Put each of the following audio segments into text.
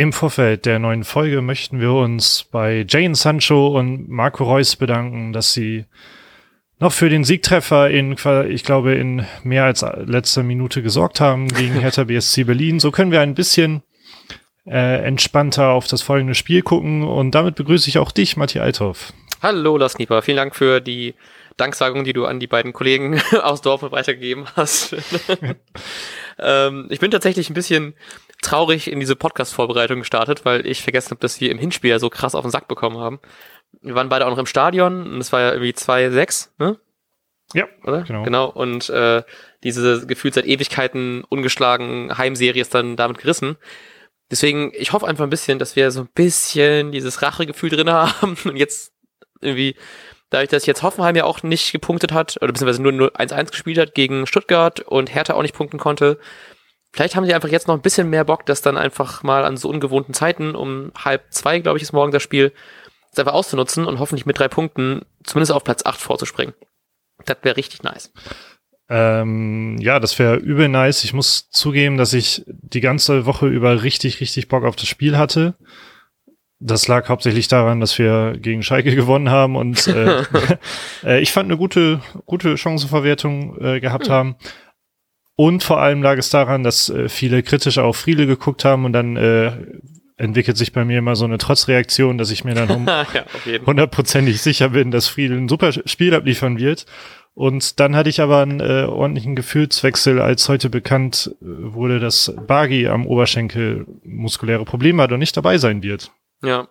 Im Vorfeld der neuen Folge möchten wir uns bei Jane Sancho und Marco Reus bedanken, dass sie noch für den Siegtreffer in, ich glaube, in mehr als letzter Minute gesorgt haben gegen Hertha BSC Berlin. So können wir ein bisschen äh, entspannter auf das folgende Spiel gucken. Und damit begrüße ich auch dich, Matthias Althoff. Hallo, Lars Nieper. Vielen Dank für die Danksagung, die du an die beiden Kollegen aus Dortmund weitergegeben hast. ähm, ich bin tatsächlich ein bisschen traurig in diese Podcast-Vorbereitung gestartet, weil ich vergessen habe, dass wir im Hinspiel ja so krass auf den Sack bekommen haben. Wir waren beide auch noch im Stadion und es war ja irgendwie 2-6, ne? Ja, oder? Genau. genau. Und äh, diese gefühlt seit Ewigkeiten ungeschlagen Heimserie ist dann damit gerissen. Deswegen, ich hoffe einfach ein bisschen, dass wir so ein bisschen dieses Rachegefühl drin haben und jetzt irgendwie, dadurch, dass jetzt Hoffenheim ja auch nicht gepunktet hat, oder beziehungsweise nur 1-1 gespielt hat gegen Stuttgart und Hertha auch nicht punkten konnte, Vielleicht haben sie einfach jetzt noch ein bisschen mehr Bock, das dann einfach mal an so ungewohnten Zeiten, um halb zwei, glaube ich, ist morgen das Spiel, das einfach auszunutzen und hoffentlich mit drei Punkten zumindest auf Platz acht vorzuspringen. Das wäre richtig nice. Ähm, ja, das wäre übel nice. Ich muss zugeben, dass ich die ganze Woche über richtig, richtig Bock auf das Spiel hatte. Das lag hauptsächlich daran, dass wir gegen Schalke gewonnen haben und äh, äh, ich fand eine gute, gute Chancenverwertung äh, gehabt hm. haben. Und vor allem lag es daran, dass äh, viele kritisch auf Friedel geguckt haben und dann äh, entwickelt sich bei mir immer so eine Trotzreaktion, dass ich mir dann hundertprozentig ja, sicher bin, dass Friedel ein super Spiel abliefern wird. Und dann hatte ich aber einen äh, ordentlichen Gefühlswechsel, als heute bekannt äh, wurde, dass Bagi am Oberschenkel muskuläre Probleme hat und nicht dabei sein wird. Ja,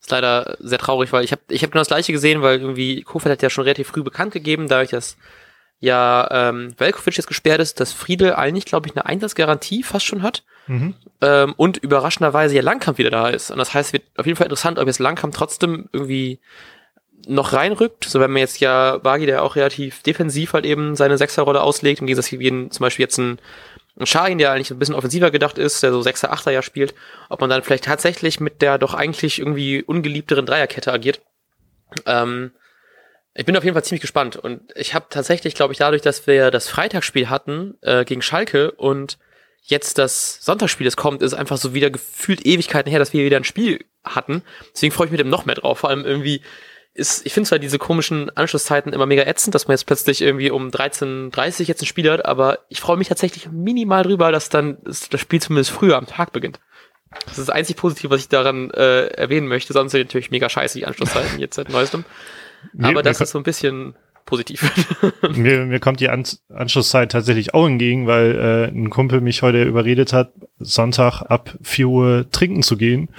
ist leider sehr traurig, weil ich habe ich hab genau das gleiche gesehen, weil irgendwie Kofeld hat ja schon relativ früh bekannt gegeben, dadurch, dass ja ähm, Velkovic jetzt gesperrt ist, dass Friedel eigentlich, glaube ich, eine Einsatzgarantie fast schon hat. Mhm. Ähm, und überraschenderweise ja Langkamp wieder da ist. Und das heißt, es wird auf jeden Fall interessant, ob jetzt Langkamp trotzdem irgendwie noch reinrückt. So wenn man jetzt ja Bagi, der auch relativ defensiv halt eben seine Sechserrolle auslegt, im Gegensatz wie zum Beispiel jetzt ein, ein Schahin, der eigentlich ein bisschen offensiver gedacht ist, der so Sechser, Achter ja spielt, ob man dann vielleicht tatsächlich mit der doch eigentlich irgendwie ungeliebteren Dreierkette agiert. Ähm, ich bin auf jeden Fall ziemlich gespannt und ich habe tatsächlich, glaube ich, dadurch, dass wir das Freitagsspiel hatten äh, gegen Schalke und jetzt das Sonntagsspiel, das kommt, ist einfach so wieder gefühlt Ewigkeiten her, dass wir wieder ein Spiel hatten. Deswegen freue ich mich dem noch mehr drauf. Vor allem irgendwie ist, ich finde zwar diese komischen Anschlusszeiten immer mega ätzend, dass man jetzt plötzlich irgendwie um 13.30 jetzt ein Spiel hat, aber ich freue mich tatsächlich minimal drüber, dass dann das Spiel zumindest früher am Tag beginnt. Das ist das einzig Positive, was ich daran äh, erwähnen möchte. Sonst sind natürlich mega scheiße die Anschlusszeiten jetzt seit neuestem. Aber das ist so ein bisschen positiv. mir, mir kommt die An Anschlusszeit tatsächlich auch entgegen, weil äh, ein Kumpel mich heute überredet hat, Sonntag ab 4 Uhr trinken zu gehen.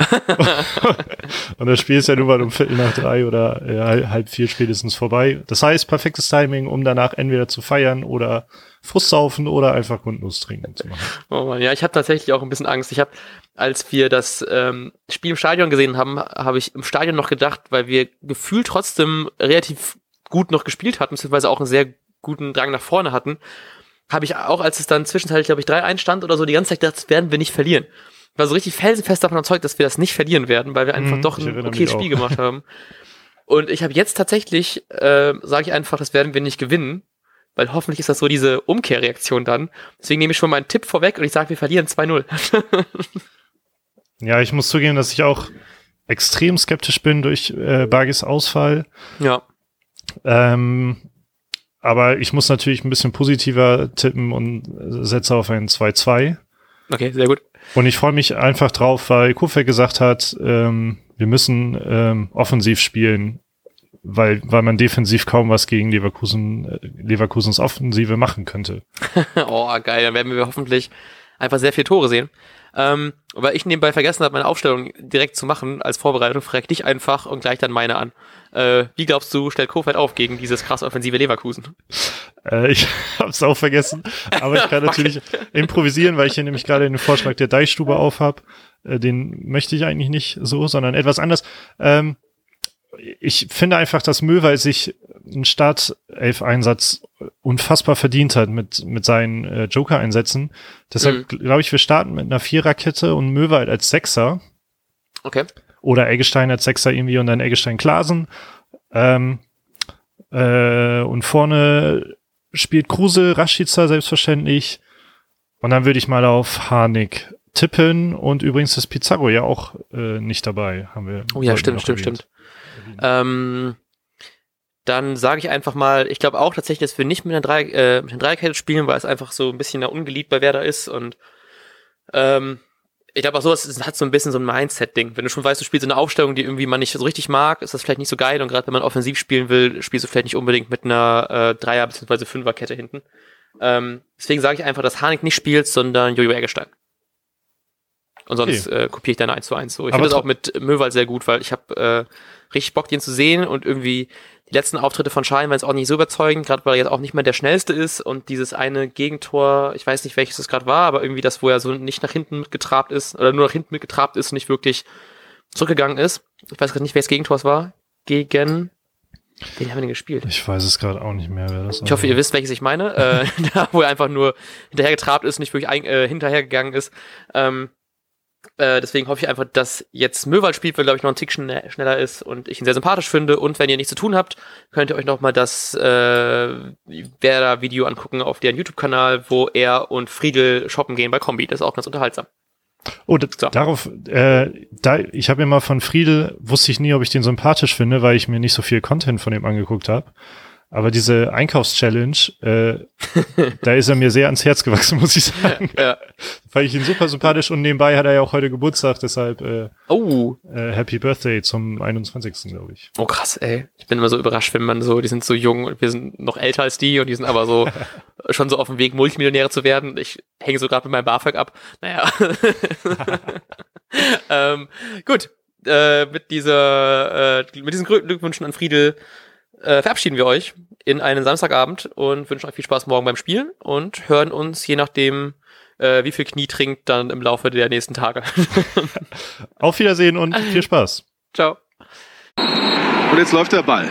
und das Spiel ist ja nur mal um Viertel nach drei oder äh, halb vier spätestens vorbei. Das heißt, perfektes Timing, um danach entweder zu feiern oder Frustsaufen oder einfach Grundnuss trinken zu machen. Oh Mann, ja, ich habe tatsächlich auch ein bisschen Angst. Ich habe, als wir das ähm, Spiel im Stadion gesehen haben, habe ich im Stadion noch gedacht, weil wir gefühlt trotzdem relativ gut noch gespielt hatten, beziehungsweise auch einen sehr guten Drang nach vorne hatten, habe ich auch, als es dann zwischenzeitlich, glaube ich, 3-1 stand oder so, die ganze Zeit gedacht, das werden wir nicht verlieren. Ich war so richtig felsenfest davon überzeugt, dass wir das nicht verlieren werden, weil wir einfach mhm, doch ein okayes Spiel gemacht haben. Und ich habe jetzt tatsächlich, äh, sage ich einfach, das werden wir nicht gewinnen, weil hoffentlich ist das so diese Umkehrreaktion dann. Deswegen nehme ich schon meinen Tipp vorweg und ich sage, wir verlieren 2-0. ja, ich muss zugeben, dass ich auch extrem skeptisch bin durch äh, Bagis Ausfall. Ja. Ähm, aber ich muss natürlich ein bisschen positiver tippen und setze auf ein 2-2. Okay, sehr gut. Und ich freue mich einfach drauf, weil Kofeld gesagt hat, ähm, wir müssen ähm, offensiv spielen weil, weil man defensiv kaum was gegen Leverkusen, äh, Leverkusens Offensive machen könnte. oh, geil. Dann werden wir hoffentlich einfach sehr viele Tore sehen. Ähm, weil ich nebenbei vergessen habe, meine Aufstellung direkt zu machen als Vorbereitung, frag dich einfach und gleich dann meine an. Äh, wie glaubst du, stellt Kofeld auf gegen dieses krass offensive Leverkusen? Äh, ich hab's auch vergessen, aber ich kann natürlich improvisieren, weil ich hier nämlich gerade den Vorschlag der Deichstube auf hab. Äh, den möchte ich eigentlich nicht so, sondern etwas anders. Ähm, ich finde einfach, dass Möwald sich einen Startelf-Einsatz unfassbar verdient hat mit, mit seinen äh, Joker-Einsätzen. Deshalb mhm. glaube ich, wir starten mit einer Viererkette und Möwald als Sechser. Okay. Oder Eggestein als Sechser irgendwie und dann Eggestein-Klasen. Ähm, äh, und vorne spielt Kruse, Rashica selbstverständlich. Und dann würde ich mal auf Harnik tippen und übrigens ist Pizarro ja auch äh, nicht dabei, haben wir. Oh ja, stimmt, stimmt, erwähnt. stimmt. Ähm, dann sage ich einfach mal, ich glaube auch tatsächlich, dass wir nicht mit einer Drei, äh, mit einer Dreierkette spielen, weil es einfach so ein bisschen ungeliebt bei Werder ist und ähm, ich glaube auch so, es hat so ein bisschen so ein Mindset-Ding. Wenn du schon weißt, du spielst eine Aufstellung, die irgendwie man nicht so richtig mag, ist das vielleicht nicht so geil. Und gerade wenn man offensiv spielen will, spielst du vielleicht nicht unbedingt mit einer äh, Dreier- bzw. Fünferkette hinten. Ähm, deswegen sage ich einfach, dass Harnik nicht spielt, sondern Jojo Eggestein. Und sonst okay. äh, kopiere ich deine 1 zu 1 so. Ich finde das auch mit Möwald sehr gut, weil ich habe äh, richtig Bock, den zu sehen und irgendwie die letzten Auftritte von Schein waren jetzt auch nicht so überzeugend, gerade weil er jetzt auch nicht mehr der schnellste ist und dieses eine Gegentor, ich weiß nicht welches es gerade war, aber irgendwie das, wo er so nicht nach hinten mitgetrabt ist oder nur nach hinten mitgetrabt ist und nicht wirklich zurückgegangen ist. Ich weiß gerade nicht, welches Gegentor es war. Gegen Wen haben wir denn gespielt? Ich weiß es gerade auch nicht mehr, wer das Ich hoffe, ihr wisst, welches ich meine. äh, da, wo er einfach nur hinterhergetrabt ist, nicht wirklich ein, äh, hinterhergegangen ist. Ähm, äh, deswegen hoffe ich einfach, dass jetzt Möwald spielt, weil glaube ich noch ein Tick schn schneller ist und ich ihn sehr sympathisch finde. Und wenn ihr nichts zu tun habt, könnt ihr euch noch mal das äh, Werder-Video angucken auf deren YouTube-Kanal, wo er und Friedel shoppen gehen bei Kombi. Das ist auch ganz unterhaltsam. Oh, so. darauf, äh, da, ich habe mir mal von Friedel, wusste ich nie, ob ich den sympathisch finde, weil ich mir nicht so viel Content von ihm angeguckt habe. Aber diese Einkaufschallenge, äh, da ist er mir sehr ans Herz gewachsen, muss ich sagen. Ja. Fand ich ihn super sympathisch und nebenbei hat er ja auch heute Geburtstag, deshalb äh, oh. äh, Happy Birthday zum 21. glaube ich. Oh krass, ey. Ich bin immer so überrascht, wenn man so, die sind so jung und wir sind noch älter als die und die sind aber so schon so auf dem Weg, Multimillionäre zu werden. Ich hänge so gerade mit meinem BAföG ab. Naja. ähm, gut, äh, mit dieser, äh, mit diesen Glückwünschen an Friedel äh, verabschieden wir euch in einen Samstagabend und wünschen euch viel Spaß morgen beim Spielen und hören uns, je nachdem, äh, wie viel Knie trinkt, dann im Laufe der nächsten Tage. Auf Wiedersehen und viel Spaß. Ciao. Und jetzt läuft der Ball.